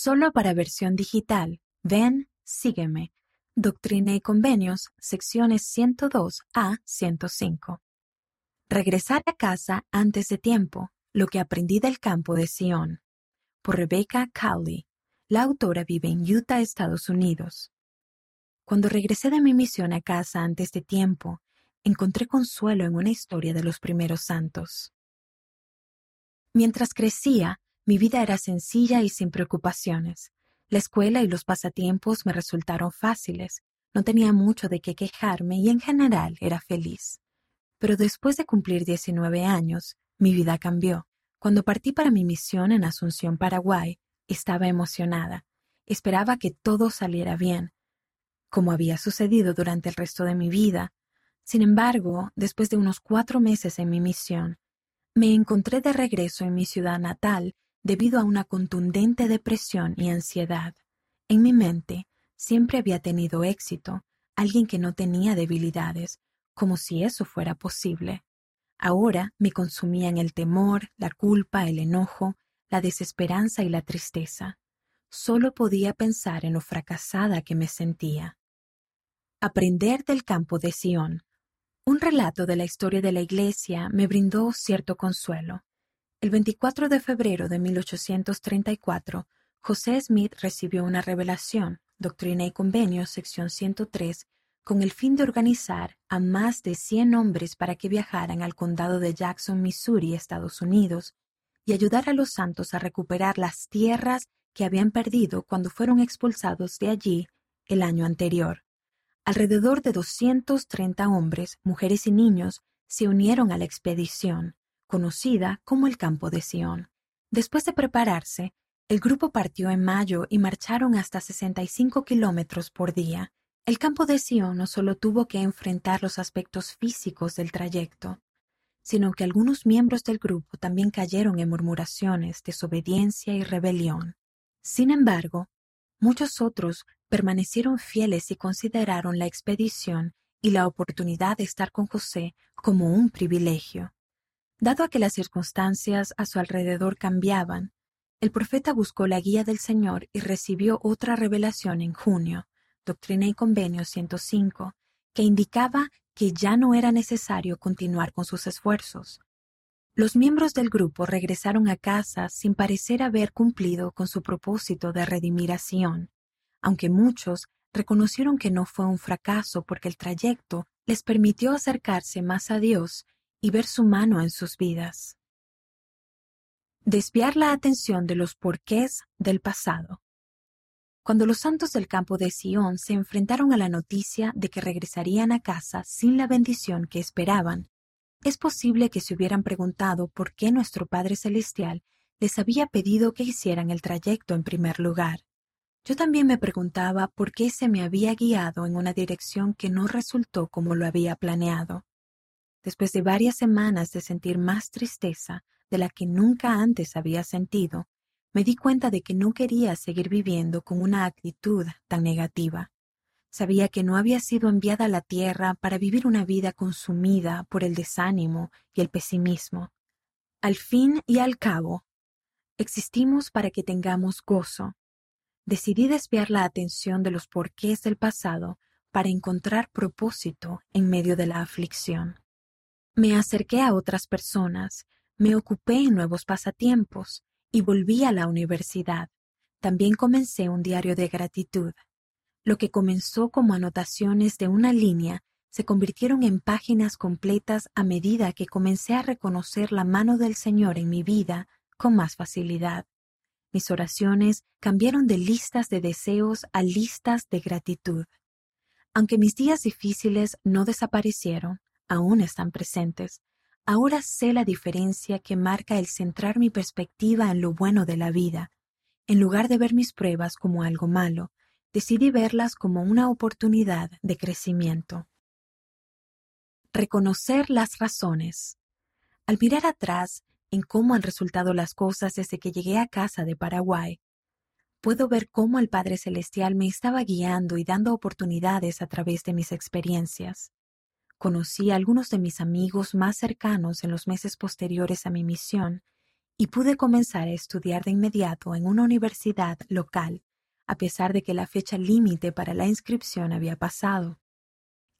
Solo para versión digital. Ven, sígueme. Doctrina y Convenios, secciones 102 a 105. Regresar a casa antes de tiempo. Lo que aprendí del campo de Sion. Por Rebecca Cowley. La autora vive en Utah, Estados Unidos. Cuando regresé de mi misión a casa antes de tiempo, encontré consuelo en una historia de los primeros santos. Mientras crecía, mi vida era sencilla y sin preocupaciones. La escuela y los pasatiempos me resultaron fáciles, no tenía mucho de qué quejarme y en general era feliz. Pero después de cumplir 19 años, mi vida cambió. Cuando partí para mi misión en Asunción, Paraguay, estaba emocionada. Esperaba que todo saliera bien, como había sucedido durante el resto de mi vida. Sin embargo, después de unos cuatro meses en mi misión, me encontré de regreso en mi ciudad natal debido a una contundente depresión y ansiedad. En mi mente siempre había tenido éxito, alguien que no tenía debilidades, como si eso fuera posible. Ahora me consumían el temor, la culpa, el enojo, la desesperanza y la tristeza. Solo podía pensar en lo fracasada que me sentía. Aprender del campo de Sion. Un relato de la historia de la Iglesia me brindó cierto consuelo. El 24 de febrero de 1834, José Smith recibió una revelación, Doctrina y Convenios, sección 103, con el fin de organizar a más de 100 hombres para que viajaran al condado de Jackson, Missouri, Estados Unidos, y ayudar a los santos a recuperar las tierras que habían perdido cuando fueron expulsados de allí el año anterior. Alrededor de 230 hombres, mujeres y niños se unieron a la expedición conocida como el Campo de Sion. Después de prepararse, el grupo partió en mayo y marcharon hasta 65 kilómetros por día. El Campo de Sion no solo tuvo que enfrentar los aspectos físicos del trayecto, sino que algunos miembros del grupo también cayeron en murmuraciones, desobediencia y rebelión. Sin embargo, muchos otros permanecieron fieles y consideraron la expedición y la oportunidad de estar con José como un privilegio. Dado a que las circunstancias a su alrededor cambiaban, el profeta buscó la guía del Señor y recibió otra revelación en junio, Doctrina y Convenio 105, que indicaba que ya no era necesario continuar con sus esfuerzos. Los miembros del grupo regresaron a casa sin parecer haber cumplido con su propósito de redimir a Sion, aunque muchos reconocieron que no fue un fracaso porque el trayecto les permitió acercarse más a Dios y ver su mano en sus vidas. Desviar la atención de los porqués del pasado. Cuando los santos del campo de Sion se enfrentaron a la noticia de que regresarían a casa sin la bendición que esperaban, es posible que se hubieran preguntado por qué nuestro Padre Celestial les había pedido que hicieran el trayecto en primer lugar. Yo también me preguntaba por qué se me había guiado en una dirección que no resultó como lo había planeado. Después de varias semanas de sentir más tristeza de la que nunca antes había sentido, me di cuenta de que no quería seguir viviendo con una actitud tan negativa. Sabía que no había sido enviada a la tierra para vivir una vida consumida por el desánimo y el pesimismo. Al fin y al cabo, existimos para que tengamos gozo. Decidí desviar la atención de los porqués del pasado para encontrar propósito en medio de la aflicción. Me acerqué a otras personas, me ocupé en nuevos pasatiempos y volví a la universidad. También comencé un diario de gratitud. Lo que comenzó como anotaciones de una línea se convirtieron en páginas completas a medida que comencé a reconocer la mano del Señor en mi vida con más facilidad. Mis oraciones cambiaron de listas de deseos a listas de gratitud. Aunque mis días difíciles no desaparecieron, aún están presentes. Ahora sé la diferencia que marca el centrar mi perspectiva en lo bueno de la vida. En lugar de ver mis pruebas como algo malo, decidí verlas como una oportunidad de crecimiento. Reconocer las razones. Al mirar atrás en cómo han resultado las cosas desde que llegué a casa de Paraguay, puedo ver cómo el Padre Celestial me estaba guiando y dando oportunidades a través de mis experiencias. Conocí a algunos de mis amigos más cercanos en los meses posteriores a mi misión y pude comenzar a estudiar de inmediato en una universidad local, a pesar de que la fecha límite para la inscripción había pasado.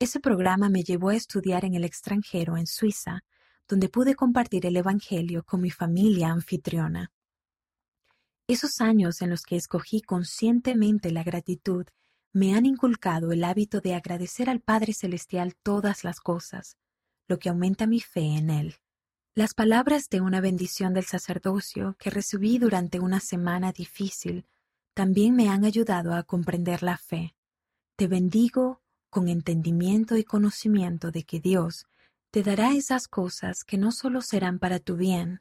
Ese programa me llevó a estudiar en el extranjero, en Suiza, donde pude compartir el Evangelio con mi familia anfitriona. Esos años en los que escogí conscientemente la gratitud me han inculcado el hábito de agradecer al Padre Celestial todas las cosas, lo que aumenta mi fe en Él. Las palabras de una bendición del sacerdocio que recibí durante una semana difícil también me han ayudado a comprender la fe. Te bendigo con entendimiento y conocimiento de que Dios te dará esas cosas que no solo serán para tu bien,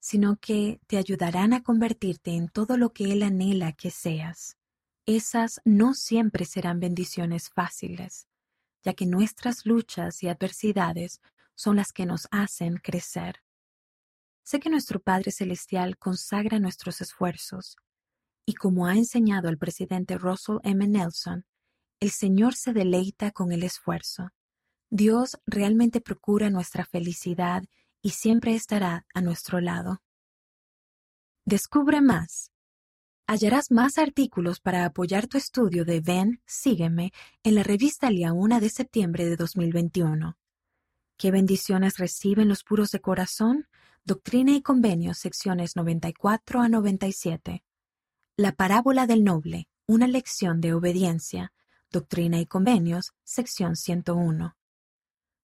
sino que te ayudarán a convertirte en todo lo que Él anhela que seas. Esas no siempre serán bendiciones fáciles, ya que nuestras luchas y adversidades son las que nos hacen crecer. Sé que nuestro Padre Celestial consagra nuestros esfuerzos, y como ha enseñado el presidente Russell M. Nelson, el Señor se deleita con el esfuerzo. Dios realmente procura nuestra felicidad y siempre estará a nuestro lado. Descubre más. Hallarás más artículos para apoyar tu estudio de Ven, Sígueme en la revista Una de septiembre de 2021. ¿Qué bendiciones reciben los puros de corazón? Doctrina y Convenios, secciones 94 a 97. La parábola del noble, una lección de obediencia. Doctrina y Convenios, sección 101.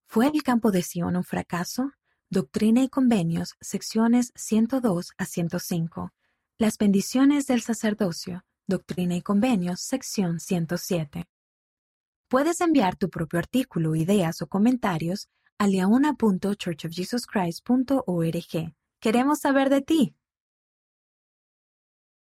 ¿Fue el campo de Sion un fracaso? Doctrina y Convenios, secciones 102 a 105. Las bendiciones del sacerdocio. Doctrina y Convenios, sección 107. Puedes enviar tu propio artículo, ideas o comentarios a liauna.churchofjesuschrist.org. Queremos saber de ti.